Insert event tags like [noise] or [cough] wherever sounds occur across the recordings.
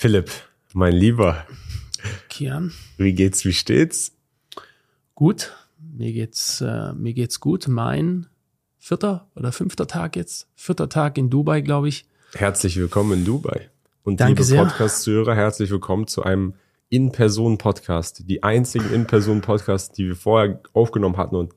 Philipp, mein Lieber. Kian. Wie geht's, wie steht's? Gut. Mir geht's, äh, mir geht's gut. Mein vierter oder fünfter Tag jetzt. Vierter Tag in Dubai, glaube ich. Herzlich willkommen in Dubai. Und Danke liebe. Podcast-Zuhörer, herzlich willkommen zu einem In-Person-Podcast. Die einzigen In-Person-Podcasts, die wir vorher aufgenommen hatten und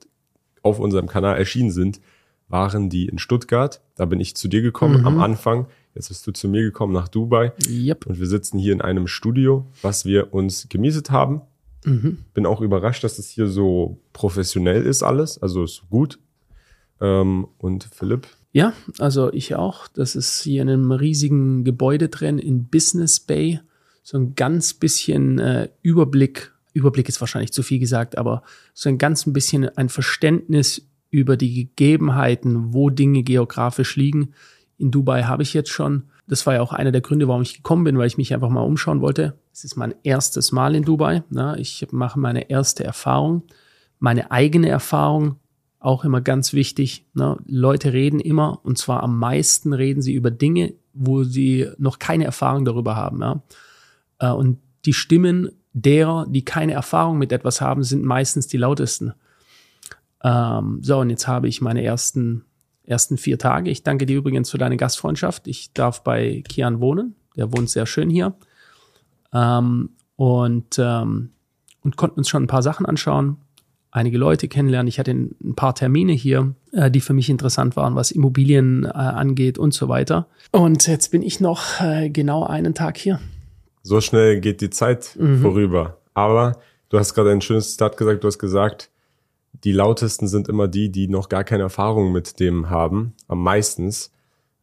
auf unserem Kanal erschienen sind, waren die in Stuttgart. Da bin ich zu dir gekommen Mhm. am Anfang. Jetzt bist du zu mir gekommen nach Dubai. Yep. Und wir sitzen hier in einem Studio, was wir uns gemietet haben. Mhm. Bin auch überrascht, dass es hier so professionell ist alles. Also ist gut. Ähm, und Philipp, Ja, also ich auch. Das ist hier in einem riesigen Gebäude drin in Business Bay. So ein ganz bisschen äh, Überblick. Überblick ist wahrscheinlich zu viel gesagt, aber so ein ganz ein bisschen ein Verständnis über die Gegebenheiten, wo Dinge geografisch liegen. In Dubai habe ich jetzt schon. Das war ja auch einer der Gründe, warum ich gekommen bin, weil ich mich einfach mal umschauen wollte. Es ist mein erstes Mal in Dubai. Na, ich mache meine erste Erfahrung, meine eigene Erfahrung, auch immer ganz wichtig. Ne? Leute reden immer, und zwar am meisten reden sie über Dinge, wo sie noch keine Erfahrung darüber haben. Ja? Äh, Und die Stimmen derer, die keine Erfahrung mit etwas haben, sind meistens die lautesten. Ähm, so, und jetzt habe ich meine ersten, ersten vier Tage. Ich danke dir übrigens für deine Gastfreundschaft. Ich darf bei Kian wohnen. Der wohnt sehr schön hier. Ähm, und, ähm, und konnten uns schon ein paar Sachen anschauen, einige Leute kennenlernen. Ich hatte ein paar Termine hier, äh, die für mich interessant waren, was Immobilien äh, angeht und so weiter. Und jetzt bin ich noch äh, genau einen Tag hier. so schnell geht die Zeit Mhm. vorüber. Aber du hast gerade ein schönes Zitat gesagt. Du hast gesagt, die lautesten sind immer die, die noch gar keine Erfahrung mit dem haben, am meistens.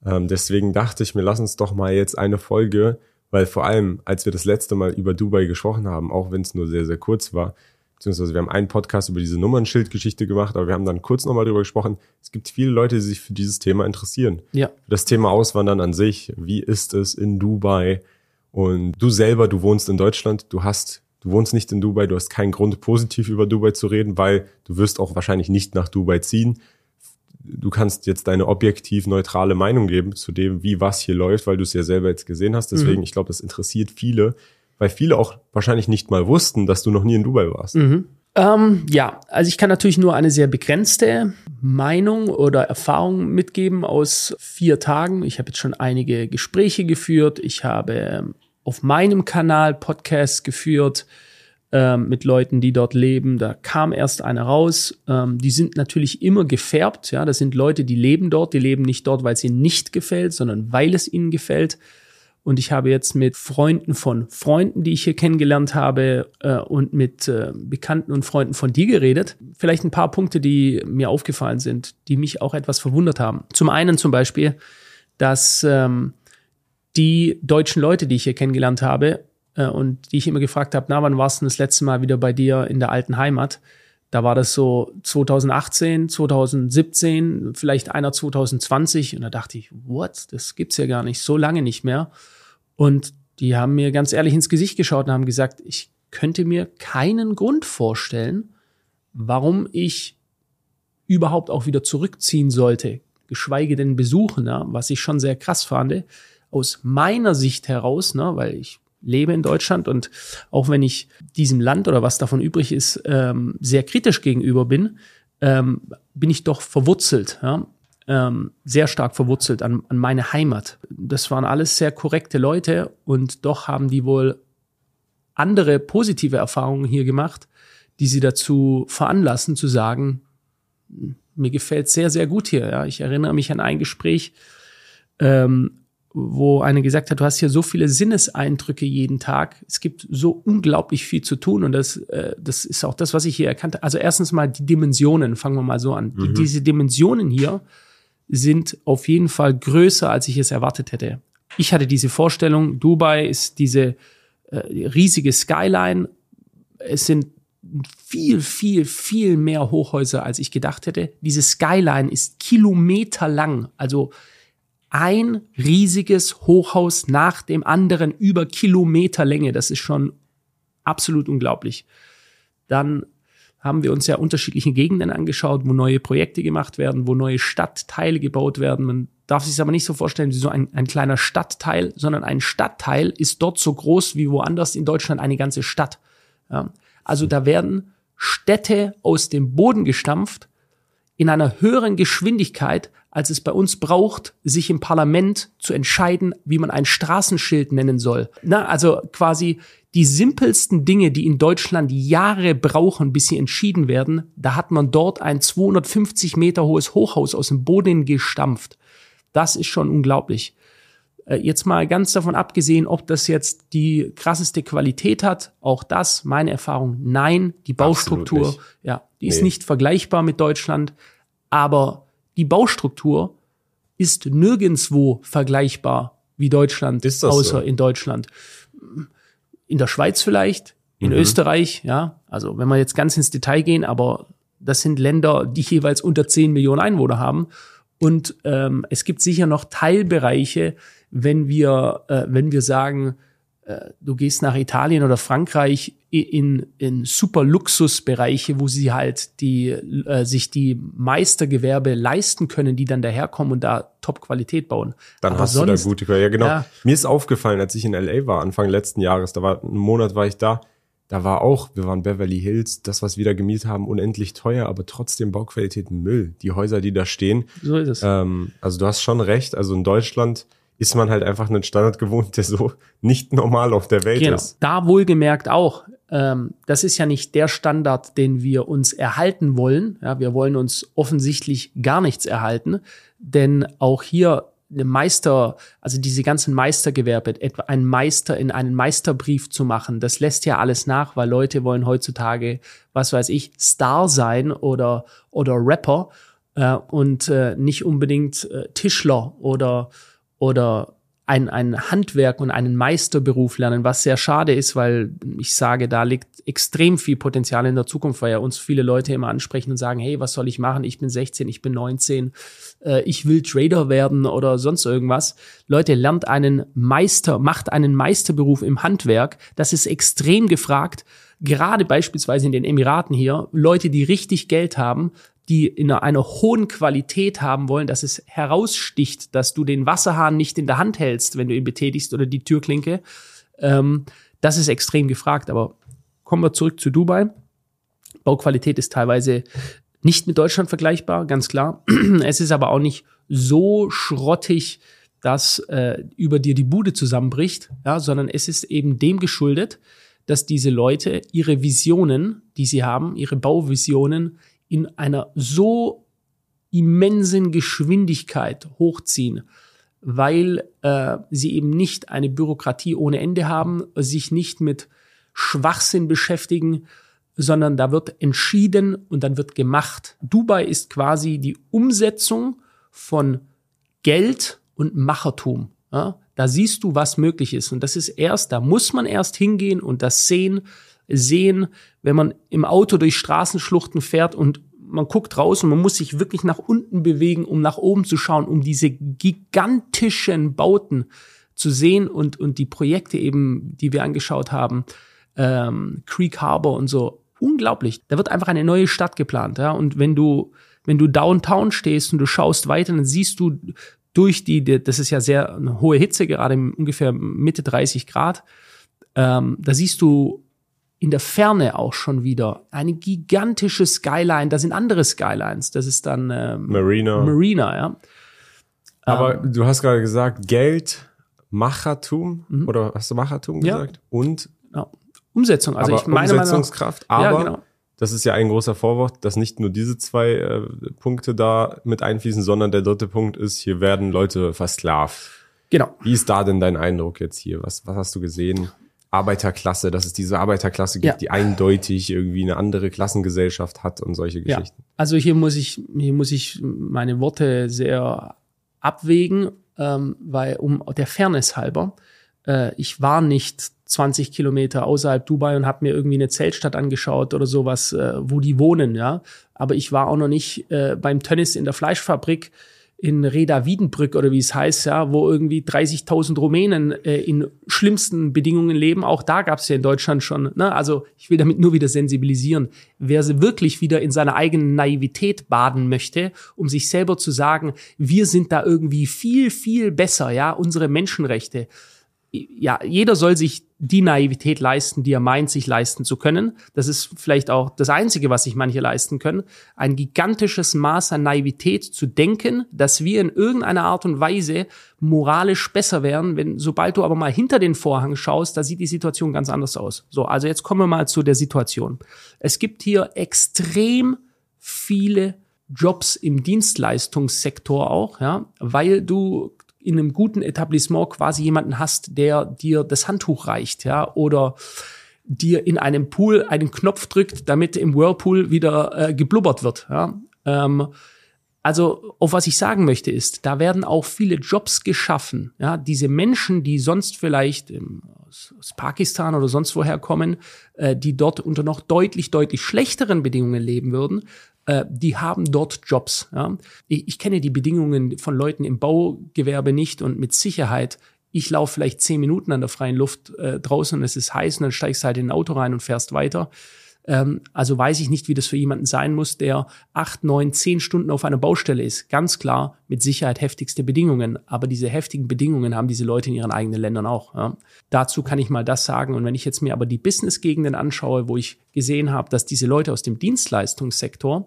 Ähm, deswegen dachte ich mir, lass uns doch mal jetzt eine Folge, weil vor allem, als wir das letzte Mal über Dubai gesprochen haben, auch wenn es nur sehr, sehr kurz war, beziehungsweise wir haben einen Podcast über diese Nummernschildgeschichte gemacht, aber wir haben dann kurz nochmal darüber gesprochen. Es gibt viele Leute, die sich für dieses Thema interessieren. Ja. Für das Thema Auswandern an sich. Wie ist es in Dubai? Und du selber, du wohnst in Deutschland, du hast, du wohnst nicht in Dubai, du hast keinen Grund, positiv über Dubai zu reden, weil du wirst auch wahrscheinlich nicht nach Dubai ziehen. Du kannst jetzt deine objektiv neutrale Meinung geben zu dem, wie was hier läuft, weil du es ja selber jetzt gesehen hast. Deswegen, ich glaube, das interessiert viele, weil viele auch wahrscheinlich nicht mal wussten, dass du noch nie in Dubai warst. Ähm, ja, also ich kann natürlich nur eine sehr begrenzte Meinung oder Erfahrung mitgeben aus vier Tagen. Ich habe jetzt schon einige Gespräche geführt. Ich habe auf meinem Kanal Podcasts geführt ähm, mit Leuten, die dort leben. Da kam erst einer raus. Ähm, die sind natürlich immer gefärbt. Ja, das sind Leute, die leben dort. Die leben nicht dort, weil es ihnen nicht gefällt, sondern weil es ihnen gefällt. Und ich habe jetzt mit Freunden von Freunden, die ich hier kennengelernt habe, äh, und mit äh, Bekannten und Freunden von dir geredet. Vielleicht ein paar Punkte, die mir aufgefallen sind, die mich auch etwas verwundert haben. Zum einen zum Beispiel, dass ähm, die deutschen Leute, die ich hier kennengelernt habe äh, und die ich immer gefragt habe, na, wann warst du denn das letzte Mal wieder bei dir in der alten Heimat? Da war das so 2018, 2017, vielleicht einer 2020. Und da dachte ich, what? Das gibt's ja gar nicht, so lange nicht mehr. Und die haben mir ganz ehrlich ins Gesicht geschaut und haben gesagt, ich könnte mir keinen Grund vorstellen, warum ich überhaupt auch wieder zurückziehen sollte, geschweige denn besuchen, was ich schon sehr krass fand. Aus meiner Sicht heraus, ne, weil ich lebe in Deutschland und auch wenn ich diesem Land oder was davon übrig ist, ähm, sehr kritisch gegenüber bin, ähm, bin ich doch verwurzelt, ja, ähm, sehr stark verwurzelt an, an meine Heimat. Das waren alles sehr korrekte Leute und doch haben die wohl andere positive Erfahrungen hier gemacht, die sie dazu veranlassen zu sagen, mir gefällt sehr, sehr gut hier. Ja. Ich erinnere mich an ein Gespräch, ähm, wo eine gesagt hat, du hast hier so viele Sinneseindrücke jeden Tag. Es gibt so unglaublich viel zu tun und das, äh, das ist auch das, was ich hier erkannte. Also erstens mal die Dimensionen, fangen wir mal so an. Die, diese Dimensionen hier sind auf jeden Fall größer, als ich es erwartet hätte. Ich hatte diese Vorstellung, Dubai ist diese äh, riesige Skyline. Es sind viel, viel, viel mehr Hochhäuser, als ich gedacht hätte. Diese Skyline ist kilometerlang. Also ein riesiges Hochhaus nach dem anderen über Kilometerlänge. Das ist schon absolut unglaublich. Dann haben wir uns ja unterschiedliche Gegenden angeschaut, wo neue Projekte gemacht werden, wo neue Stadtteile gebaut werden. Man darf sich aber nicht so vorstellen wie so ein, ein kleiner Stadtteil, sondern ein Stadtteil ist dort so groß wie woanders in Deutschland eine ganze Stadt. Ja. Also da werden Städte aus dem Boden gestampft in einer höheren Geschwindigkeit, als es bei uns braucht, sich im Parlament zu entscheiden, wie man ein Straßenschild nennen soll. Na, also quasi die simpelsten Dinge, die in Deutschland Jahre brauchen, bis sie entschieden werden, da hat man dort ein 250 Meter hohes Hochhaus aus dem Boden gestampft. Das ist schon unglaublich. Äh, jetzt mal ganz davon abgesehen, ob das jetzt die krasseste Qualität hat, auch das, meine Erfahrung, nein, die Baustruktur, ja, die nee. ist nicht vergleichbar mit Deutschland, aber die Baustruktur ist nirgendswo vergleichbar wie Deutschland, außer so? in Deutschland. In der Schweiz vielleicht, in mhm. Österreich, ja, also wenn wir jetzt ganz ins Detail gehen, aber das sind Länder, die jeweils unter 10 Millionen Einwohner haben. Und ähm, es gibt sicher noch Teilbereiche, wenn wir, äh, wenn wir sagen, äh, du gehst nach Italien oder Frankreich in, in super Luxusbereiche, wo sie halt die, äh, sich die Meistergewerbe leisten können, die dann daherkommen und da Top-Qualität bauen. Dann Aber hast sonst, du da gute, ja genau. Ja. Mir ist aufgefallen, als ich in LA war, Anfang letzten Jahres, da war, einen Monat war ich da, da war auch, wir waren Beverly Hills, das, was wir da gemietet haben, unendlich teuer, aber trotzdem Bauqualität Müll. Die Häuser, die da stehen. So ist es. Ähm, also du hast schon recht. Also in Deutschland ist man halt einfach einen Standard gewohnt, der so nicht normal auf der Welt genau. ist. Da wohlgemerkt auch. Ähm, das ist ja nicht der Standard, den wir uns erhalten wollen. Ja, wir wollen uns offensichtlich gar nichts erhalten, denn auch hier eine Meister, also diese ganzen Meistergewerbe, etwa einen Meister in einen Meisterbrief zu machen, das lässt ja alles nach, weil Leute wollen heutzutage, was weiß ich, Star sein oder, oder Rapper äh, und äh, nicht unbedingt äh, Tischler oder, oder ein, ein Handwerk und einen Meisterberuf lernen, was sehr schade ist, weil ich sage, da liegt extrem viel Potenzial in der Zukunft, weil ja uns viele Leute immer ansprechen und sagen, hey, was soll ich machen? Ich bin 16, ich bin 19, äh, ich will Trader werden oder sonst irgendwas. Leute, lernt einen Meister, macht einen Meisterberuf im Handwerk. Das ist extrem gefragt. Gerade beispielsweise in den Emiraten hier, Leute, die richtig Geld haben, die in einer, hohen Qualität haben wollen, dass es heraussticht, dass du den Wasserhahn nicht in der Hand hältst, wenn du ihn betätigst oder die Türklinke. Ähm, das ist extrem gefragt. Aber kommen wir zurück zu Dubai. Bauqualität ist teilweise nicht mit Deutschland vergleichbar, ganz klar. [clears throat] Es ist aber auch nicht so schrottig, dass äh, über dir die Bude zusammenbricht, ja, sondern es ist eben dem geschuldet, dass diese Leute ihre Visionen, die sie haben, ihre Bauvisionen in einer so immensen Geschwindigkeit hochziehen, weil äh, sie eben nicht eine Bürokratie ohne Ende haben, sich nicht mit Schwachsinn beschäftigen, sondern da wird entschieden und dann wird gemacht. Dubai ist quasi die Umsetzung von Geld und Machertum. Ja? Da siehst du, was möglich ist. Und das ist erst, da muss man erst hingehen und das sehen, sehen, wenn man im Auto durch Straßenschluchten fährt und man guckt raus und man muss sich wirklich nach unten bewegen, um nach oben zu schauen, um diese gigantischen Bauten zu sehen und, und die Projekte eben, die wir angeschaut haben, ähm, Creek Harbor und so, unglaublich. Da wird einfach eine neue Stadt geplant, ja. Und wenn du, wenn du downtown stehst und du schaust weiter, dann siehst du durch die, das ist ja sehr eine hohe Hitze, gerade ungefähr Mitte 30 Grad, ähm, da siehst du in der Ferne auch schon wieder eine gigantische Skyline. Da sind andere Skylines. Das ist dann ähm, Marina. Marina, ja. Aber ähm, du hast gerade gesagt, Geld, Machertum mhm. oder hast du Machertum gesagt? Ja. Und ja. Umsetzung. Also aber ich meine Umsetzungskraft. aber ja, genau. das ist ja ein großer Vorwort, dass nicht nur diese zwei äh, Punkte da mit einfließen, sondern der dritte Punkt ist, hier werden Leute versklavt. Genau. Wie ist da denn dein Eindruck jetzt hier? Was, was hast du gesehen? Arbeiterklasse, dass es diese Arbeiterklasse gibt, ja. die eindeutig irgendwie eine andere Klassengesellschaft hat und solche Geschichten. Ja. Also hier muss ich, hier muss ich meine Worte sehr abwägen, ähm, weil um der Fairness halber, äh, ich war nicht 20 Kilometer außerhalb Dubai und habe mir irgendwie eine Zeltstadt angeschaut oder sowas, äh, wo die wohnen, ja. Aber ich war auch noch nicht äh, beim Tennis in der Fleischfabrik in Reda Wiedenbrück oder wie es heißt, ja, wo irgendwie 30.000 Rumänen äh, in schlimmsten Bedingungen leben. Auch da gab es ja in Deutschland schon. Ne? Also ich will damit nur wieder sensibilisieren. Wer sie wirklich wieder in seiner eigenen Naivität baden möchte, um sich selber zu sagen, wir sind da irgendwie viel, viel besser, ja, unsere Menschenrechte ja, jeder soll sich die Naivität leisten, die er meint, sich leisten zu können. Das ist vielleicht auch das Einzige, was sich manche leisten können. Ein gigantisches Maß an Naivität zu denken, dass wir in irgendeiner Art und Weise moralisch besser wären, wenn, sobald du aber mal hinter den Vorhang schaust, da sieht die Situation ganz anders aus. So, also jetzt kommen wir mal zu der Situation. Es gibt hier extrem viele Jobs im Dienstleistungssektor auch, ja, weil du in einem guten Etablissement quasi jemanden hast, der dir das Handtuch reicht, ja, oder dir in einem Pool einen Knopf drückt, damit im Whirlpool wieder äh, geblubbert wird. Ja. Ähm, also, auf was ich sagen möchte, ist, da werden auch viele Jobs geschaffen. Ja, diese Menschen, die sonst vielleicht im, aus, Pakistan oder sonst woher kommen, äh, die dort unter noch deutlich, deutlich schlechteren Bedingungen leben würden, äh, die haben dort Jobs. Ja. Ich, ich kenne die Bedingungen von Leuten im Baugewerbe nicht und mit Sicherheit ich laufe vielleicht zehn Minuten an der freien Luft äh, draußen und es ist heiß und dann steigst du halt in ein Auto rein und fährst weiter. Ähm, also weiß ich nicht, wie das für jemanden sein muss, der acht, neun, zehn Stunden auf einer Baustelle ist. Ganz klar, mit Sicherheit heftigste Bedingungen. Aber diese heftigen Bedingungen haben diese Leute in ihren eigenen Ländern auch. Ja. Dazu kann ich mal das sagen. Und wenn ich jetzt mir aber die Business-Gegenden anschaue, wo ich gesehen habe, dass diese Leute aus dem Dienstleistungssektor,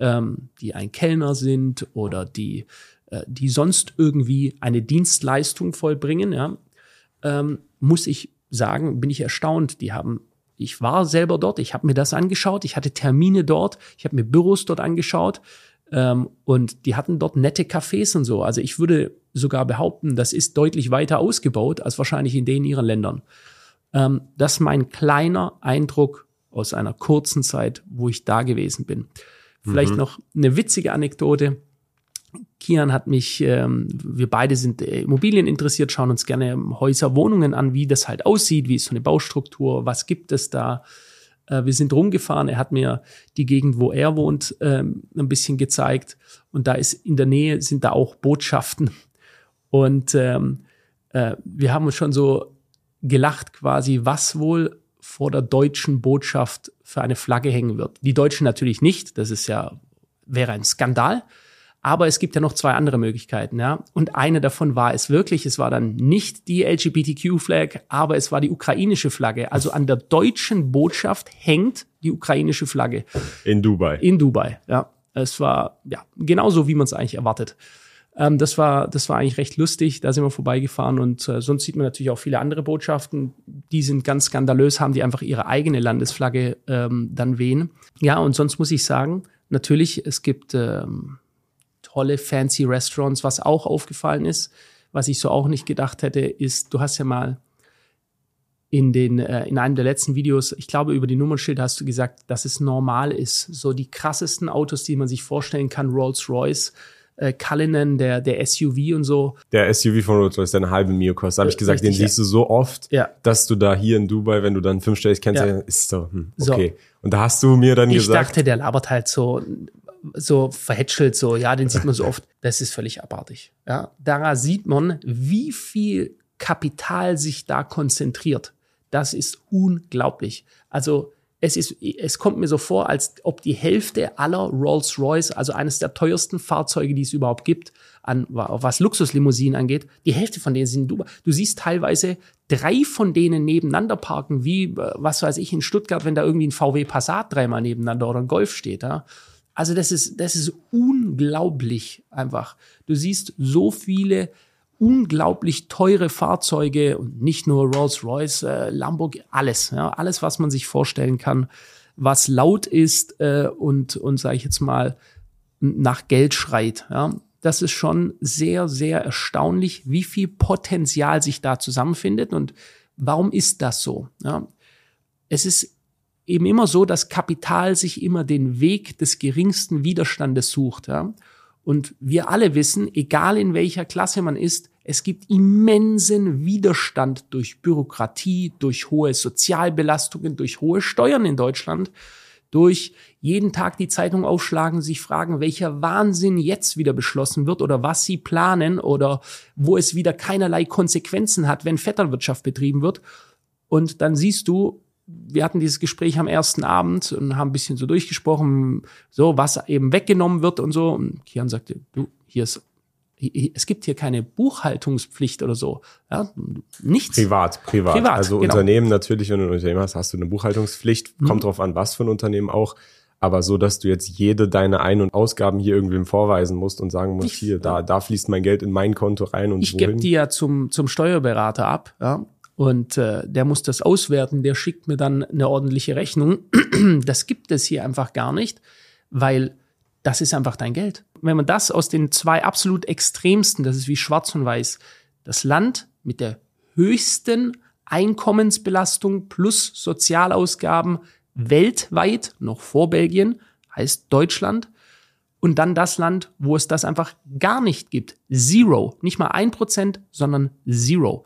ähm, die ein Kellner sind oder die, äh, die sonst irgendwie eine Dienstleistung vollbringen, ja, ähm, muss ich sagen, bin ich erstaunt. Die haben ich war selber dort, ich habe mir das angeschaut, ich hatte Termine dort, ich habe mir Büros dort angeschaut ähm, und die hatten dort nette Cafés und so. Also ich würde sogar behaupten, das ist deutlich weiter ausgebaut als wahrscheinlich in den ihren Ländern. Ähm, das ist mein kleiner Eindruck aus einer kurzen Zeit, wo ich da gewesen bin. Vielleicht mhm. noch eine witzige Anekdote. Kian hat mich, ähm, wir beide sind äh, Immobilien interessiert, schauen uns gerne Häuser, Wohnungen an, wie das halt aussieht, wie ist so eine Baustruktur, was gibt es da. Äh, wir sind rumgefahren, er hat mir die Gegend, wo er wohnt, ähm, ein bisschen gezeigt. Und da ist in der Nähe sind da auch Botschaften. Und ähm, äh, wir haben uns schon so gelacht quasi, was wohl vor der deutschen Botschaft für eine Flagge hängen wird. Die Deutschen natürlich nicht, das ist ja, wäre ein Skandal. Aber es gibt ja noch zwei andere Möglichkeiten, ja. Und eine davon war es wirklich, es war dann nicht die LGBTQ-Flag, aber es war die ukrainische Flagge. Also an der deutschen Botschaft hängt die ukrainische Flagge. In Dubai. In Dubai, ja. Es war, ja, genauso wie man es eigentlich erwartet. Ähm, das war, das war eigentlich recht lustig. Da sind wir vorbeigefahren und äh, sonst sieht man natürlich auch viele andere Botschaften. Die sind ganz skandalös, haben die einfach ihre eigene Landesflagge ähm, dann wehen. Ja, und sonst muss ich sagen, natürlich, es gibt, ähm, tolle fancy Restaurants. Was auch aufgefallen ist, was ich so auch nicht gedacht hätte, ist, du hast ja mal in den äh, in einem der letzten Videos, ich glaube über die Nummernschilder hast du gesagt, dass es normal ist, so die krassesten Autos, die man sich vorstellen kann, Rolls-Royce, äh, Cullinan, der der SUV und so. Der SUV von Rolls-Royce, der eine halbe Mio kostet, habe ich gesagt, Richtig, den siehst du so oft, ja. dass du da hier in Dubai, wenn du dann fünfstellig kennst, ja. ist so hm, okay. So. Und da hast du mir dann ich gesagt, ich dachte, der labert halt so so verhätschelt, so, ja, den sieht man so oft. Das ist völlig abartig. Ja, daran sieht man, wie viel Kapital sich da konzentriert. Das ist unglaublich. Also, es ist, es kommt mir so vor, als ob die Hälfte aller Rolls-Royce, also eines der teuersten Fahrzeuge, die es überhaupt gibt, an, was Luxuslimousinen angeht, die Hälfte von denen sind Dubai. Du siehst teilweise drei von denen nebeneinander parken, wie, äh, was weiß ich, in Stuttgart, wenn da irgendwie ein VW Passat dreimal nebeneinander oder ein Golf steht, ja. Also das ist, das ist unglaublich einfach. Du siehst so viele unglaublich teure Fahrzeuge und nicht nur Rolls-Royce, äh, Lamborghini, alles, ja, alles, was man sich vorstellen kann, was laut ist äh, und und sage ich jetzt mal nach Geld schreit. Ja, das ist schon sehr sehr erstaunlich, wie viel Potenzial sich da zusammenfindet und warum ist das so? Ja, es ist eben immer so, dass Kapital sich immer den Weg des geringsten Widerstandes sucht. Ja? Und wir alle wissen, egal in welcher Klasse man ist, es gibt immensen Widerstand durch Bürokratie, durch hohe Sozialbelastungen, durch hohe Steuern in Deutschland, durch jeden Tag die Zeitung aufschlagen, sich fragen, welcher Wahnsinn jetzt wieder beschlossen wird oder was sie planen oder wo es wieder keinerlei Konsequenzen hat, wenn Vetternwirtschaft betrieben wird. Und dann siehst du, wir hatten dieses Gespräch am ersten Abend und haben ein bisschen so durchgesprochen, so was eben weggenommen wird und so. Und Kian sagte, du, hier ist es gibt hier keine Buchhaltungspflicht oder so. Ja, nichts. Privat, privat. privat also genau. Unternehmen natürlich, wenn du ein Unternehmen hast, hast du eine Buchhaltungspflicht. Mhm. Kommt drauf an, was für ein Unternehmen auch. Aber so, dass du jetzt jede deine Ein- und Ausgaben hier irgendwem vorweisen musst und sagen musst, ich, hier, da, da fließt mein Geld in mein Konto rein und Ich gebe die ja zum, zum Steuerberater ab, ja. Und äh, der muss das auswerten, der schickt mir dann eine ordentliche Rechnung. [clears throat] Das gibt es hier einfach gar nicht, weil das ist einfach dein Geld. Wenn man das aus den zwei absolut extremsten, das ist wie schwarz und weiß, das Land mit der höchsten Einkommensbelastung plus Sozialausgaben weltweit, noch vor Belgien, heißt Deutschland. Und dann das Land, wo es das einfach gar nicht gibt. Zero. Nicht mal ein Prozent, sondern Zero.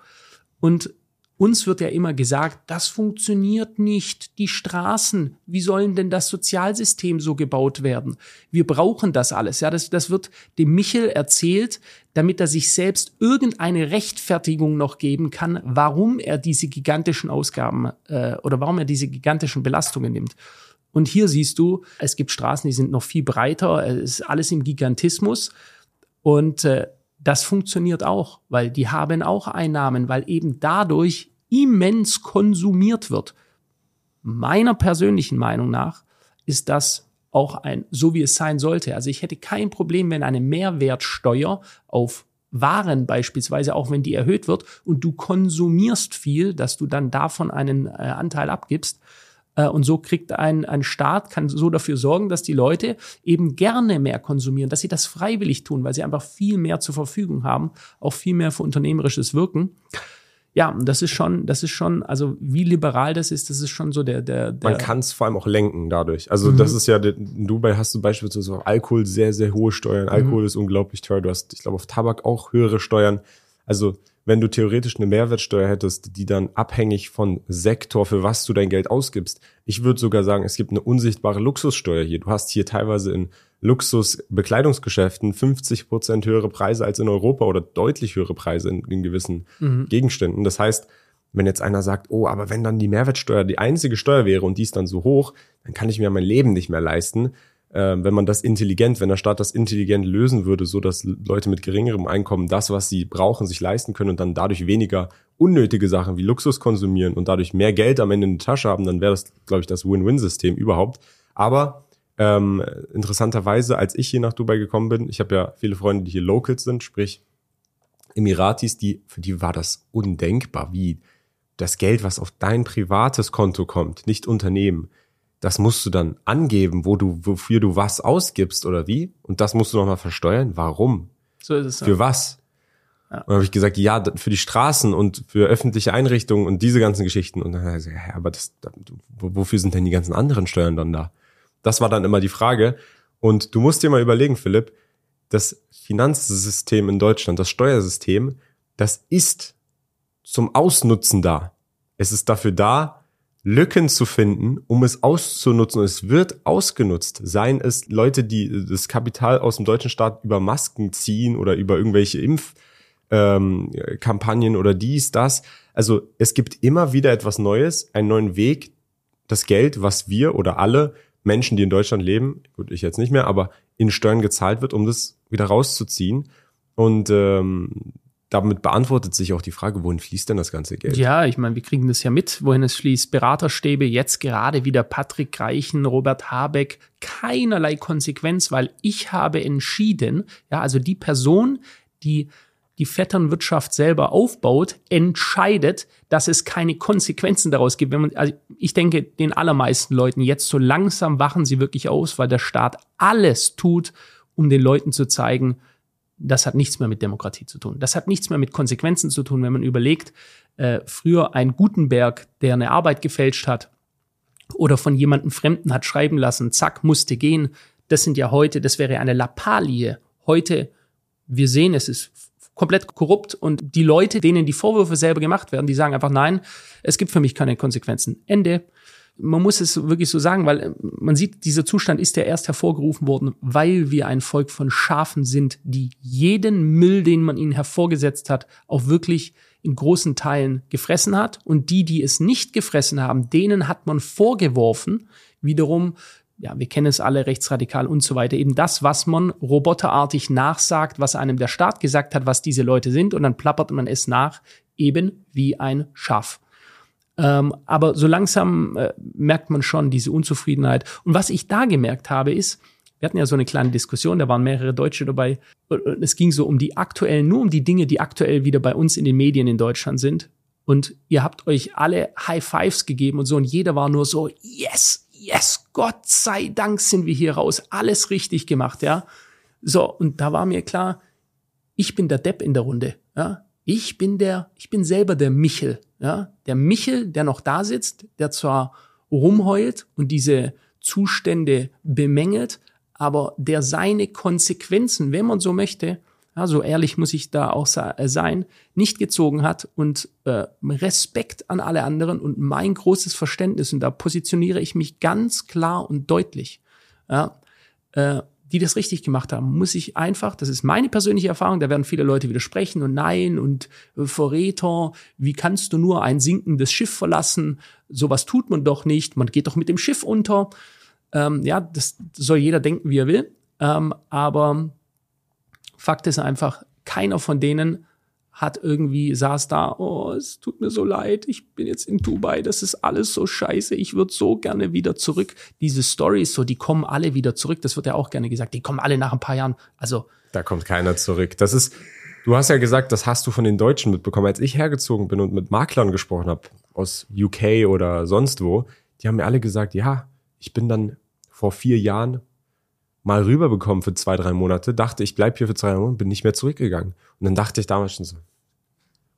Und uns wird ja immer gesagt, das funktioniert nicht, die Straßen, wie sollen denn das Sozialsystem so gebaut werden? Wir brauchen das alles. Ja, das, das wird dem Michel erzählt, damit er sich selbst irgendeine Rechtfertigung noch geben kann, warum er diese gigantischen Ausgaben äh, oder warum er diese gigantischen Belastungen nimmt. Und hier siehst du, es gibt Straßen, die sind noch viel breiter, es ist alles im Gigantismus. Und äh, das funktioniert auch, weil die haben auch Einnahmen, weil eben dadurch immens konsumiert wird. Meiner persönlichen Meinung nach ist das auch ein, so wie es sein sollte. Also ich hätte kein Problem, wenn eine Mehrwertsteuer auf Waren beispielsweise, auch wenn die erhöht wird und du konsumierst viel, dass du dann davon einen äh, Anteil abgibst. Äh, und so kriegt ein, ein Staat, kann so dafür sorgen, dass die Leute eben gerne mehr konsumieren, dass sie das freiwillig tun, weil sie einfach viel mehr zur Verfügung haben, auch viel mehr für unternehmerisches Wirken. Ja, und das ist schon, das ist schon, also wie liberal das ist, das ist schon so der, der, der Man kann es vor allem auch lenken dadurch. Also mhm. das ist ja, in Dubai hast du beispielsweise auf Alkohol sehr, sehr hohe Steuern. Alkohol mhm. ist unglaublich teuer. Du hast, ich glaube, auf Tabak auch höhere Steuern. Also wenn du theoretisch eine Mehrwertsteuer hättest, die dann abhängig von Sektor, für was du dein Geld ausgibst. Ich würde sogar sagen, es gibt eine unsichtbare Luxussteuer hier. Du hast hier teilweise in Luxusbekleidungsgeschäften 50 Prozent höhere Preise als in Europa oder deutlich höhere Preise in, in gewissen mhm. Gegenständen. Das heißt, wenn jetzt einer sagt, oh, aber wenn dann die Mehrwertsteuer die einzige Steuer wäre und die ist dann so hoch, dann kann ich mir mein Leben nicht mehr leisten wenn man das intelligent, wenn der Staat das intelligent lösen würde, so dass Leute mit geringerem Einkommen das, was sie brauchen, sich leisten können und dann dadurch weniger unnötige Sachen wie Luxus konsumieren und dadurch mehr Geld am Ende in der Tasche haben, dann wäre das, glaube ich, das Win-Win-System überhaupt. Aber ähm, interessanterweise, als ich hier nach Dubai gekommen bin, ich habe ja viele Freunde, die hier Locals sind, sprich Emiratis, die für die war das undenkbar, wie das Geld, was auf dein privates Konto kommt, nicht Unternehmen, das musst du dann angeben, wo du, wofür du was ausgibst oder wie. Und das musst du nochmal versteuern. Warum? So ist es. Für was? Ja. Und dann habe ich gesagt, ja, für die Straßen und für öffentliche Einrichtungen und diese ganzen Geschichten. Und dann habe ich gesagt, ja, aber das, wofür sind denn die ganzen anderen Steuern dann da? Das war dann immer die Frage. Und du musst dir mal überlegen, Philipp, das Finanzsystem in Deutschland, das Steuersystem, das ist zum Ausnutzen da. Es ist dafür da, Lücken zu finden, um es auszunutzen. Es wird ausgenutzt. Seien es Leute, die das Kapital aus dem deutschen Staat über Masken ziehen oder über irgendwelche Impfkampagnen ähm, oder dies, das. Also es gibt immer wieder etwas Neues, einen neuen Weg, das Geld, was wir oder alle Menschen, die in Deutschland leben, gut, ich jetzt nicht mehr, aber in Steuern gezahlt wird, um das wieder rauszuziehen. Und ähm, damit beantwortet sich auch die Frage, wohin fließt denn das ganze Geld? Ja, ich meine, wir kriegen das ja mit, wohin es fließt. Beraterstäbe, jetzt gerade wieder Patrick Greichen, Robert Habeck, keinerlei Konsequenz, weil ich habe entschieden, ja, also die Person, die die Vetternwirtschaft selber aufbaut, entscheidet, dass es keine Konsequenzen daraus gibt. Man, also ich denke, den allermeisten Leuten jetzt so langsam wachen sie wirklich aus, weil der Staat alles tut, um den Leuten zu zeigen, das hat nichts mehr mit Demokratie zu tun. Das hat nichts mehr mit Konsequenzen zu tun, wenn man überlegt, äh, früher ein Gutenberg, der eine Arbeit gefälscht hat oder von jemandem Fremden hat schreiben lassen, zack, musste gehen. Das sind ja heute, das wäre eine Lappalie. Heute, wir sehen, es ist komplett korrupt und die Leute, denen die Vorwürfe selber gemacht werden, die sagen einfach, nein, es gibt für mich keine Konsequenzen. Ende. Man muss es wirklich so sagen, weil äh, man sieht, dieser Zustand ist ja erst hervorgerufen worden, weil wir ein Volk von Schafen sind, die jeden Müll, den man ihnen hervorgesetzt hat, auch wirklich in großen Teilen gefressen hat. Und die, die es nicht gefressen haben, denen hat man vorgeworfen, wiederum, ja, wir kennen es alle, rechtsradikal und so weiter, eben das, was man roboterartig nachsagt, was einem der Staat gesagt hat, was diese Leute sind, und dann plappert man es nach, eben wie ein Schaf. Ähm, aber so langsam äh, merkt man schon diese Unzufriedenheit. Und was ich da gemerkt habe, ist, wir hatten ja so eine kleine Diskussion, da waren mehrere Deutsche dabei. Und es ging so um die aktuellen, nur um die Dinge, die aktuell wieder bei uns in den Medien in Deutschland sind. Und ihr habt euch alle High Fives gegeben und so. Und jeder war nur so, yes, yes, Gott sei Dank sind wir hier raus. Alles richtig gemacht, ja. So, und da war mir klar, ich bin der Depp in der Runde, ja. Ich bin der, ich bin selber der Michel, ja. Der Michel, der noch da sitzt, der zwar rumheult und diese Zustände bemängelt, aber der seine Konsequenzen, wenn man so möchte, ja, so ehrlich muss ich da auch äh, sein, nicht gezogen hat und äh, Respekt an alle anderen und mein großes Verständnis, und da positioniere ich mich ganz klar und deutlich, ja, äh, die das richtig gemacht haben, muss ich einfach, das ist meine persönliche Erfahrung, da werden viele Leute widersprechen und nein und äh, Verräter, wie kannst du nur ein sinkendes Schiff verlassen? Sowas tut man doch nicht, man geht doch mit dem Schiff unter. Ähm, ja, das soll jeder denken, wie er will. Ähm, aber Fakt ist einfach, keiner von denen hat irgendwie, saß da, oh, es tut mir so leid, ich bin jetzt in Dubai, das ist alles so scheiße, ich würde so gerne wieder zurück. Diese Stories, so, die kommen alle wieder zurück, das wird ja auch gerne gesagt, die kommen alle nach ein paar Jahren. Also. Da kommt keiner zurück. Das ist, du hast ja gesagt, das hast du von den Deutschen mitbekommen. Als ich hergezogen bin und mit Maklern gesprochen habe, aus UK oder sonst wo, die haben mir alle gesagt, ja, ich bin dann vor vier Jahren mal rüberbekommen für zwei, drei Monate, dachte, ich bleib hier für zwei Monate, bin nicht mehr zurückgegangen. Und dann dachte ich damals schon so.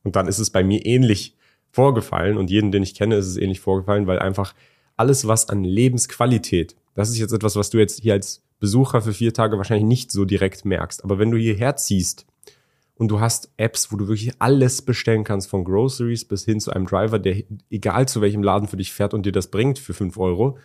Und dann ist es bei mir ähnlich vorgefallen und jeden, den ich kenne, ist es ähnlich vorgefallen, weil einfach alles, was an Lebensqualität, das ist jetzt etwas, was du jetzt hier als Besucher für vier Tage wahrscheinlich nicht so direkt merkst. Aber wenn du hierher ziehst und du hast Apps, wo du wirklich alles bestellen kannst, von Groceries bis hin zu einem Driver, der egal zu welchem Laden für dich fährt und dir das bringt für fünf Euro,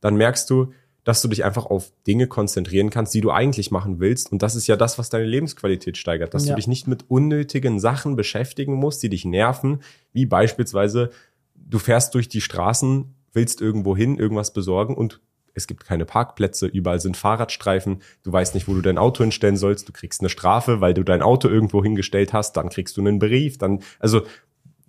dann merkst du, dass du dich einfach auf Dinge konzentrieren kannst, die du eigentlich machen willst. Und das ist ja das, was deine Lebensqualität steigert, dass ja. du dich nicht mit unnötigen Sachen beschäftigen musst, die dich nerven, wie beispielsweise du fährst durch die Straßen, willst irgendwo hin, irgendwas besorgen und es gibt keine Parkplätze, überall sind Fahrradstreifen, du weißt nicht, wo du dein Auto hinstellen sollst, du kriegst eine Strafe, weil du dein Auto irgendwo hingestellt hast, dann kriegst du einen Brief, dann also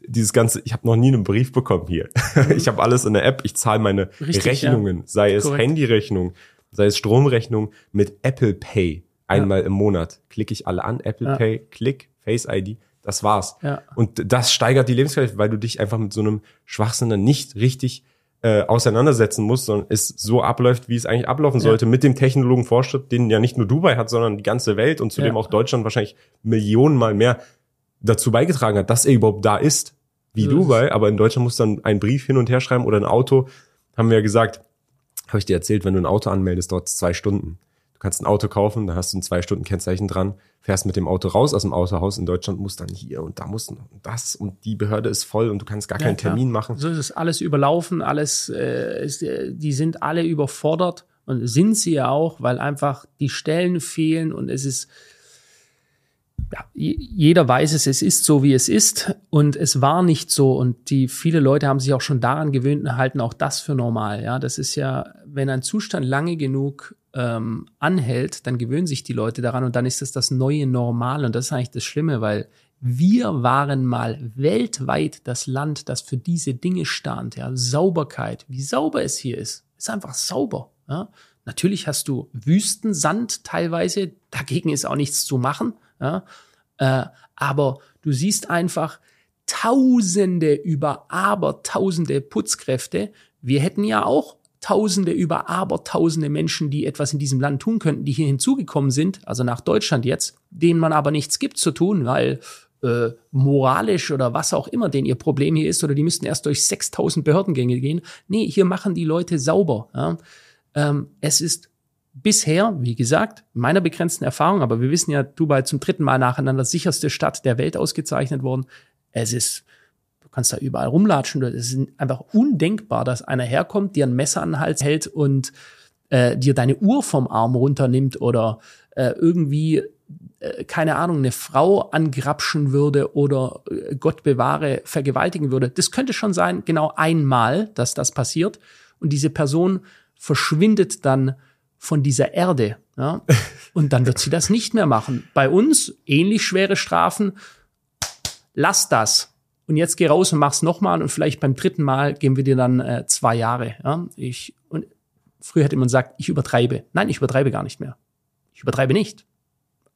dieses ganze, ich habe noch nie einen Brief bekommen hier. Mhm. [laughs] Ich habe alles in der App, ich zahle meine Richtig, Rechnungen, ja. sei es Korrekt. Handyrechnung, sei es Stromrechnung mit Apple Pay einmal ja. im Monat. Klicke ich alle an, Apple ja. Pay, Klick, Face ID, das war's. Und das steigert die Lebensqualität, weil du dich einfach mit so einem Schwachsinn dann nicht richtig äh, auseinandersetzen musst, sondern es so abläuft, wie es eigentlich ablaufen sollte, mit dem technologischen Fortschritt, den ja nicht nur Dubai hat, sondern die ganze Welt und zudem auch Deutschland wahrscheinlich Millionen mal mehr dazu beigetragen hat, dass er überhaupt da ist, wie so Dubai, aber in Deutschland muss dann ein Brief hin und her schreiben oder ein Auto, haben wir ja gesagt, habe ich dir erzählt, wenn du ein Auto anmeldest, es zwei Stunden. Du kannst ein Auto kaufen, da hast du ein zwei Stunden Kennzeichen dran, fährst mit dem Auto raus aus dem Autohaus. In Deutschland muss dann hier und da muss das und die Behörde ist voll und du kannst gar ja, keinen Termin machen. So ist es alles überlaufen, alles, äh, ist, äh, die sind alle überfordert und sind sie ja auch, weil einfach die Stellen fehlen und es ist ja, jeder weiß es, es ist so, wie es ist und es war nicht so und die viele Leute haben sich auch schon daran gewöhnt und halten auch das für normal. Ja, das ist ja, wenn ein Zustand lange genug ähm, anhält, dann gewöhnen sich die Leute daran und dann ist es das neue Normal und das ist eigentlich das Schlimme, weil wir waren mal weltweit das Land, das für diese Dinge stand. Ja, Sauberkeit, wie sauber es hier ist, ist einfach sauber. Ja, natürlich hast du Wüstensand teilweise, dagegen ist auch nichts zu machen. Ja? Äh, aber du siehst einfach Tausende über Abertausende Putzkräfte. Wir hätten ja auch Tausende über Abertausende Menschen, die etwas in diesem Land tun könnten, die hier hinzugekommen sind, also nach Deutschland jetzt, denen man aber nichts gibt zu tun, weil äh, moralisch oder was auch immer, den ihr Problem hier ist, oder die müssten erst durch 6000 Behördengänge gehen. Nee, hier machen die Leute sauber. Ja? Ähm, es ist bisher, wie gesagt, meiner begrenzten Erfahrung, aber wir wissen ja, Dubai zum dritten Mal nacheinander sicherste Stadt der Welt ausgezeichnet worden. Es ist kannst da überall rumlatschen. Es ist einfach undenkbar, dass einer herkommt, dir ein Messer an den Hals hält und äh, dir deine Uhr vom Arm runternimmt oder äh, irgendwie äh, keine Ahnung, eine Frau angrapschen würde oder äh, Gott bewahre, vergewaltigen würde. Das könnte schon sein, genau einmal, dass das passiert. Und diese Person verschwindet dann von dieser Erde. Ja? Und dann wird sie das nicht mehr machen. Bei uns ähnlich schwere Strafen. Lass das. Und jetzt geh raus und mach's nochmal und vielleicht beim dritten Mal geben wir dir dann äh, zwei Jahre. Ja? Ich, und früher hätte man gesagt, ich übertreibe. Nein, ich übertreibe gar nicht mehr. Ich übertreibe nicht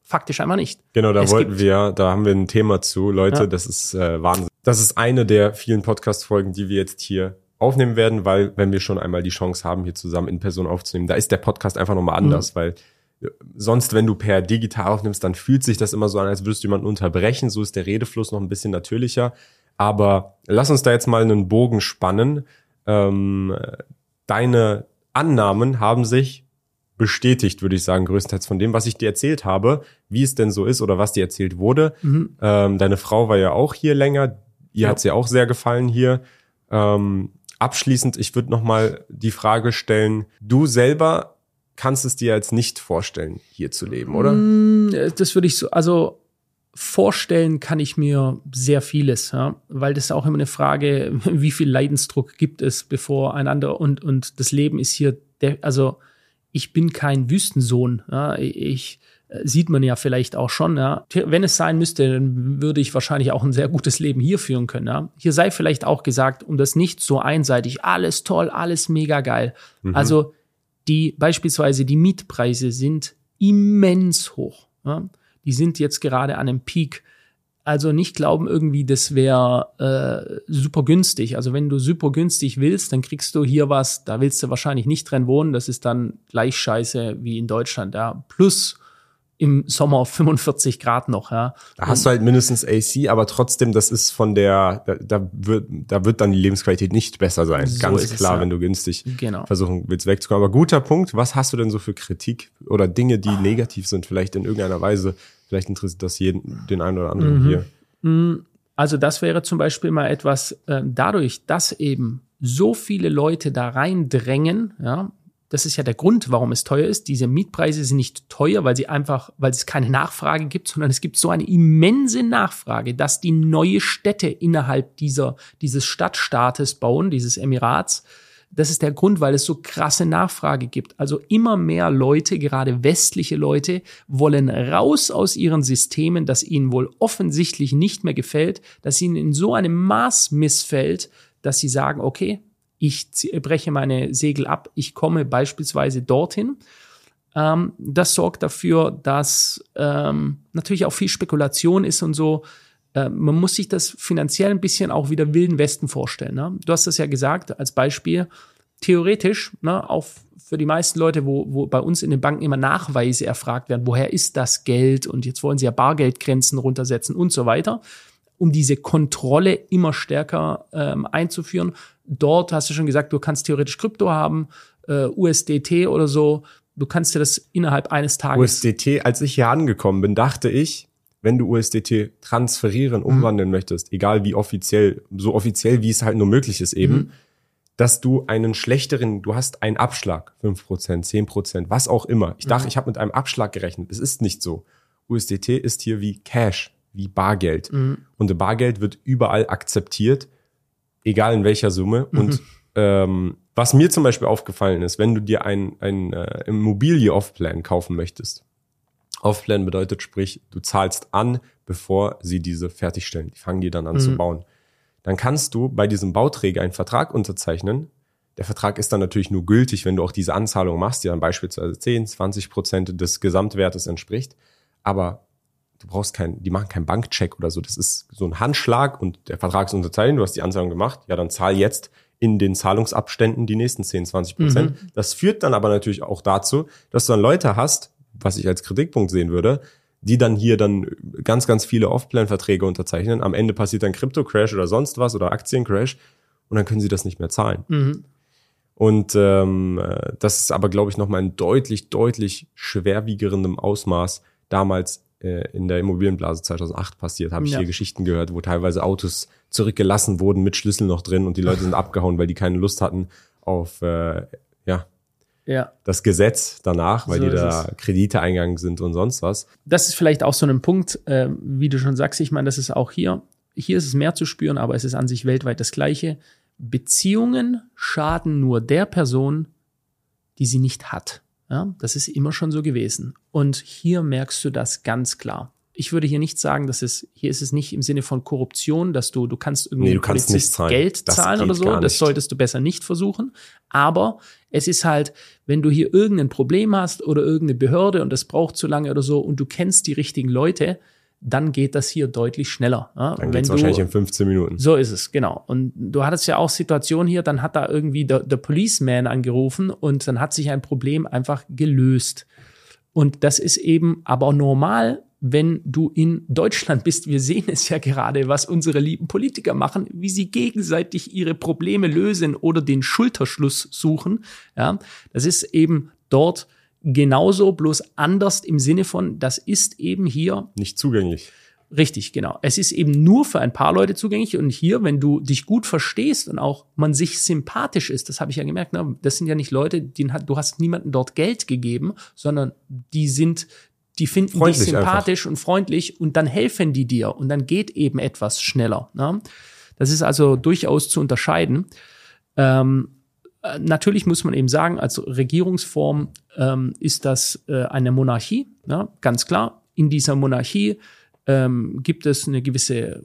faktisch einmal nicht. Genau, da es wollten wir, da haben wir ein Thema zu, Leute, ja. das ist äh, Wahnsinn. Das ist eine der vielen Podcast-Folgen, die wir jetzt hier aufnehmen werden, weil wenn wir schon einmal die Chance haben, hier zusammen in Person aufzunehmen, da ist der Podcast einfach nochmal anders, mhm. weil äh, sonst, wenn du per digital aufnimmst, dann fühlt sich das immer so an, als würdest du jemanden unterbrechen. So ist der Redefluss noch ein bisschen natürlicher. Aber lass uns da jetzt mal einen Bogen spannen. Ähm, deine Annahmen haben sich bestätigt, würde ich sagen, größtenteils von dem, was ich dir erzählt habe, wie es denn so ist oder was dir erzählt wurde. Mhm. Ähm, deine Frau war ja auch hier länger, ihr ja. hat's ja auch sehr gefallen hier. Ähm, abschließend, ich würde noch mal die Frage stellen: Du selber kannst es dir jetzt nicht vorstellen, hier zu leben, oder? Mm, das würde ich so, also vorstellen kann ich mir sehr vieles, ja, weil das ist auch immer eine Frage, [laughs] wie viel Leidensdruck gibt es bevor einander und und das Leben ist hier, also ich bin kein Wüstensohn. Ja, ich äh, sieht man ja vielleicht auch schon. Ja. Wenn es sein müsste, dann würde ich wahrscheinlich auch ein sehr gutes Leben hier führen können. Ja. Hier sei vielleicht auch gesagt, um das nicht so einseitig, alles toll, alles mega geil. Mhm. Also die beispielsweise die Mietpreise sind immens hoch. Ja. Die sind jetzt gerade an einem Peak also nicht glauben irgendwie, das wäre äh, super günstig. Also wenn du super günstig willst, dann kriegst du hier was, da willst du wahrscheinlich nicht drin wohnen. Das ist dann gleich scheiße wie in Deutschland. Ja. Plus im Sommer 45 Grad noch, ja. Da hast du halt mindestens AC, aber trotzdem, das ist von der, da, da wird, da wird dann die Lebensqualität nicht besser sein. So Ganz klar, es, ja. wenn du günstig genau. versuchen willst wegzukommen. Aber guter Punkt. Was hast du denn so für Kritik oder Dinge, die negativ sind, vielleicht in irgendeiner Weise? Vielleicht interessiert das jeden, den einen oder anderen mhm. hier. Mhm. Also das wäre zum Beispiel mal etwas, äh, dadurch, dass eben so viele Leute da reindrängen, ja, das ist ja der Grund, warum es teuer ist. Diese Mietpreise sind nicht teuer, weil sie einfach, weil es keine Nachfrage gibt, sondern es gibt so eine immense Nachfrage, dass die neue Städte innerhalb dieser, dieses Stadtstaates bauen, dieses Emirats, das ist der Grund, weil es so krasse Nachfrage gibt. Also immer mehr Leute, gerade westliche Leute, wollen raus aus ihren Systemen, das ihnen wohl offensichtlich nicht mehr gefällt, dass ihnen in so einem Maß missfällt, dass sie sagen, okay, ich breche meine Segel ab, ich komme beispielsweise dorthin. Ähm, das sorgt dafür, dass ähm, natürlich auch viel Spekulation ist und so. Äh, man muss sich das finanziell ein bisschen auch wieder Wilden Westen vorstellen. Ne? Du hast das ja gesagt als Beispiel. Theoretisch, ne, auch für die meisten Leute, wo, wo bei uns in den Banken immer Nachweise erfragt werden, woher ist das Geld und jetzt wollen sie ja Bargeldgrenzen runtersetzen und so weiter, um diese Kontrolle immer stärker ähm, einzuführen. Dort hast du schon gesagt, du kannst theoretisch Krypto haben, äh, USDT oder so. Du kannst dir das innerhalb eines Tages. USDT, als ich hier angekommen bin, dachte ich, wenn du USDT transferieren, mhm. umwandeln mhm. möchtest, egal wie offiziell, so offiziell wie es halt nur möglich ist eben, mhm. dass du einen schlechteren, du hast einen Abschlag, fünf Prozent, zehn Prozent, was auch immer. Ich dachte, mhm. ich habe mit einem Abschlag gerechnet. Es ist nicht so. USDT ist hier wie Cash, wie Bargeld. Mhm. Und Bargeld wird überall akzeptiert, egal in welcher Summe. Mhm. Und ähm, was mir zum Beispiel aufgefallen ist, wenn du dir ein, ein äh, Immobilie Off-Plan kaufen möchtest, Off-Plan bedeutet, sprich, du zahlst an, bevor sie diese fertigstellen. Die fangen die dann an mhm. zu bauen. Dann kannst du bei diesem Bauträger einen Vertrag unterzeichnen. Der Vertrag ist dann natürlich nur gültig, wenn du auch diese Anzahlung machst, die dann beispielsweise 10, 20 Prozent des Gesamtwertes entspricht. Aber du brauchst kein, die machen keinen Bankcheck oder so. Das ist so ein Handschlag und der Vertrag ist unterzeichnet, du hast die Anzahlung gemacht. Ja, dann zahl jetzt in den Zahlungsabständen die nächsten 10, 20 Prozent. Mhm. Das führt dann aber natürlich auch dazu, dass du dann Leute hast, was ich als Kritikpunkt sehen würde, die dann hier dann ganz, ganz viele Off-Plan-Verträge unterzeichnen. Am Ende passiert dann Crypto-Crash oder sonst was oder Aktien-Crash und dann können sie das nicht mehr zahlen. Mhm. Und ähm, das ist aber, glaube ich, nochmal in deutlich, deutlich schwerwiegerendem Ausmaß damals äh, in der Immobilienblase 2008 passiert, habe ich Ja. hier Geschichten gehört, wo teilweise Autos zurückgelassen wurden mit Schlüssel noch drin und die Leute sind [laughs] abgehauen, weil die keine Lust hatten auf äh, ja, Ja. das Gesetz danach, weil So die da es. Kredite eingegangen sind und sonst was. das ist vielleicht auch so ein Punkt, äh, wie du schon sagst, ich meine, das ist auch hier, hier ist es mehr zu spüren, aber es ist an sich weltweit das Gleiche. Beziehungen schaden nur der Person, die sie nicht hat. Ja, das ist immer schon so gewesen. Und hier merkst du das ganz klar. Ich würde hier nicht sagen, dass es, hier ist es nicht im Sinne von Korruption, dass du, du kannst irgendwie Nee, du kannst Polizist. Geld Das zahlen oder so. Das solltest du besser nicht versuchen. Aber es ist halt, wenn du hier irgendein Problem hast oder irgendeine Behörde und das braucht zu lange oder so und du kennst die richtigen Leute, dann geht das hier deutlich schneller. Ja? Dann du- wahrscheinlich in 15 Minuten. so ist es, genau. Und du hattest ja auch Situationen hier, dann hat da irgendwie der, der Policeman angerufen und dann hat sich ein Problem einfach gelöst. Und das ist eben aber normal, wenn du in Deutschland bist. Wir sehen es ja gerade, was unsere lieben Politiker machen, wie sie gegenseitig ihre Probleme lösen oder den Schulterschluss suchen. Ja, das ist eben dort genauso, bloß anders im Sinne von, das ist eben hier Nicht zugänglich. Richtig, genau. Es ist eben nur für ein paar Leute zugänglich und hier, wenn du dich gut verstehst und auch man sich sympathisch ist, das habe ich ja gemerkt, ne? das sind ja nicht Leute, denen hat, du hast niemanden dort Geld gegeben, sondern die sind, die finden Freundlich dich sympathisch und freundlich und dann helfen die dir und dann geht eben etwas schneller. Ne? Das ist also durchaus zu unterscheiden. Ähm, äh, natürlich muss man eben sagen, als Regierungsform ähm, ist das äh, eine Monarchie, ne? ganz klar. In dieser Monarchie ähm, gibt es eine gewisse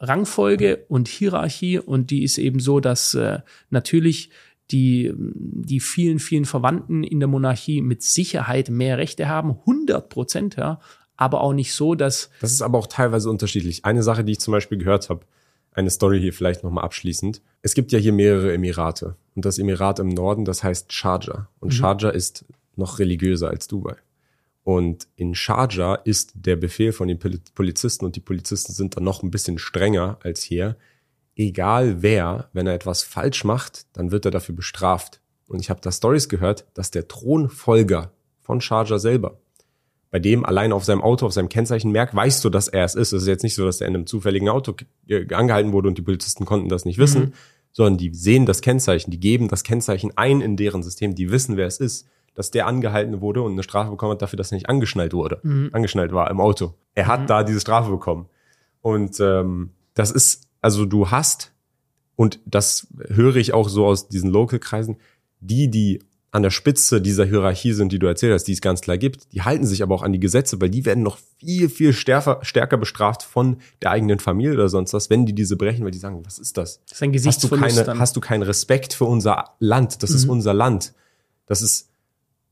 Rangfolge und Hierarchie und die ist eben so, dass äh, natürlich die, die vielen, vielen Verwandten in der Monarchie mit Sicherheit mehr Rechte haben, 100 Prozent, ja, aber auch nicht so, dass Das ist aber auch teilweise unterschiedlich. Eine Sache, die ich zum Beispiel gehört habe, eine Story hier vielleicht nochmal abschließend. Es gibt ja hier mehrere Emirate. Und das Emirat im Norden, das heißt Sharjah. Und Sharjah ist noch religiöser als Dubai. Und in Sharjah ist der Befehl von den Pol- Polizisten und die Polizisten sind dann noch ein bisschen strenger als hier. Egal wer, wenn er etwas falsch macht, dann wird er dafür bestraft. Und ich habe da Stories gehört, dass der Thronfolger von Sharjah selber bei dem allein auf seinem Auto, auf seinem Kennzeichen merkt, weißt du, dass er es ist. Es ist jetzt nicht so, dass er in einem zufälligen Auto angehalten wurde und die Polizisten konnten das nicht wissen, sondern die sehen das Kennzeichen, die geben das Kennzeichen ein in deren System, die wissen, wer es ist, dass der angehalten wurde und eine Strafe bekommen hat dafür, dass er nicht angeschnallt wurde, angeschnallt war im Auto. Er hat da diese Strafe bekommen. Und ähm, das ist, also du hast, und das höre ich auch so aus diesen Local-Kreisen, die, die an der Spitze dieser Hierarchie sind, die du erzählt hast, die es ganz klar gibt, die halten sich aber auch an die Gesetze, weil die werden noch viel, viel stärker, stärker bestraft von der eigenen Familie oder sonst was, wenn die diese brechen, weil die sagen, was ist das? das ist ein Hast du, Gesichtsverlust keine, hast du keinen Respekt für unser Land? Das ist unser Land. Das ist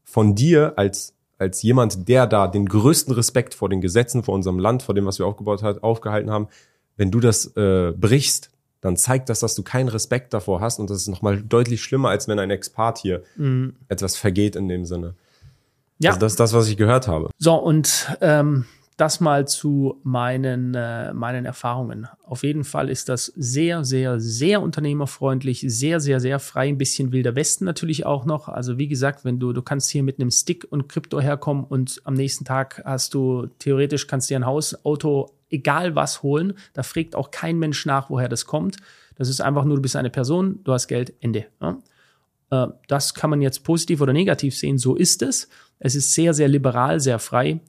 von dir als, als jemand, der da den größten Respekt vor den Gesetzen, vor unserem Land, vor dem, was wir aufgebaut hat, aufgehalten haben, wenn du das äh, brichst, dann zeigt das, dass du keinen Respekt davor hast und das ist nochmal deutlich schlimmer, als wenn ein Expert hier etwas vergeht in dem Sinne. ja. Also das ist das, was ich gehört habe. So, und ähm, das mal zu meinen, äh, meinen Erfahrungen. Auf jeden Fall ist das sehr, sehr, sehr unternehmerfreundlich, sehr, sehr, sehr frei, ein bisschen wilder Westen natürlich auch noch. Also wie gesagt, wenn du, du kannst hier mit einem Stick und Krypto herkommen und am nächsten Tag hast du, theoretisch kannst dir ein Haus, Auto, egal was holen. Da fragt auch kein Mensch nach, woher das kommt. Das ist einfach nur, du bist eine Person, du hast Geld, Ende. Ja? Äh, Das kann man jetzt positiv oder negativ sehen, so ist es. Es ist sehr, sehr liberal, sehr frei.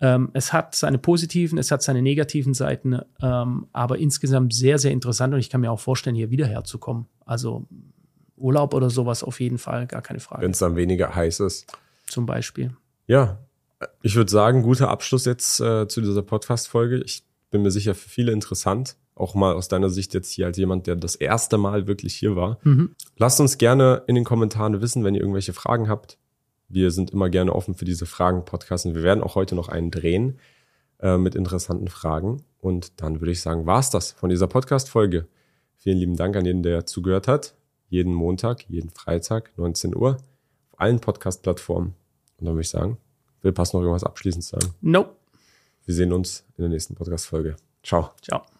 Ähm, es hat seine positiven, es hat seine negativen Seiten, ähm, aber insgesamt sehr, sehr interessant und ich kann mir auch vorstellen, hier wieder herzukommen. Also Urlaub oder sowas auf jeden Fall, gar keine Frage. Wenn es dann weniger heiß ist. Zum Beispiel. Ja, ich würde sagen, guter Abschluss jetzt äh, zu dieser Podcast-Folge. Ich bin mir sicher für viele interessant. Auch mal aus deiner Sicht jetzt hier als jemand, der das erste Mal wirklich hier war. Lasst uns gerne in den Kommentaren wissen, wenn ihr irgendwelche Fragen habt. Wir sind immer gerne offen für diese Fragen-Podcasts und wir werden auch heute noch einen drehen äh, mit interessanten Fragen. Und dann würde ich sagen, war's das von dieser Podcast-Folge. Vielen lieben Dank an jeden, der zugehört hat. Jeden Montag, jeden Freitag, 19 Uhr, auf allen Podcast-Plattformen. Und dann würde ich sagen, will Pass noch irgendwas abschließend sagen. Nope. Wir sehen uns in der nächsten Podcast-Folge. Ciao. Ciao.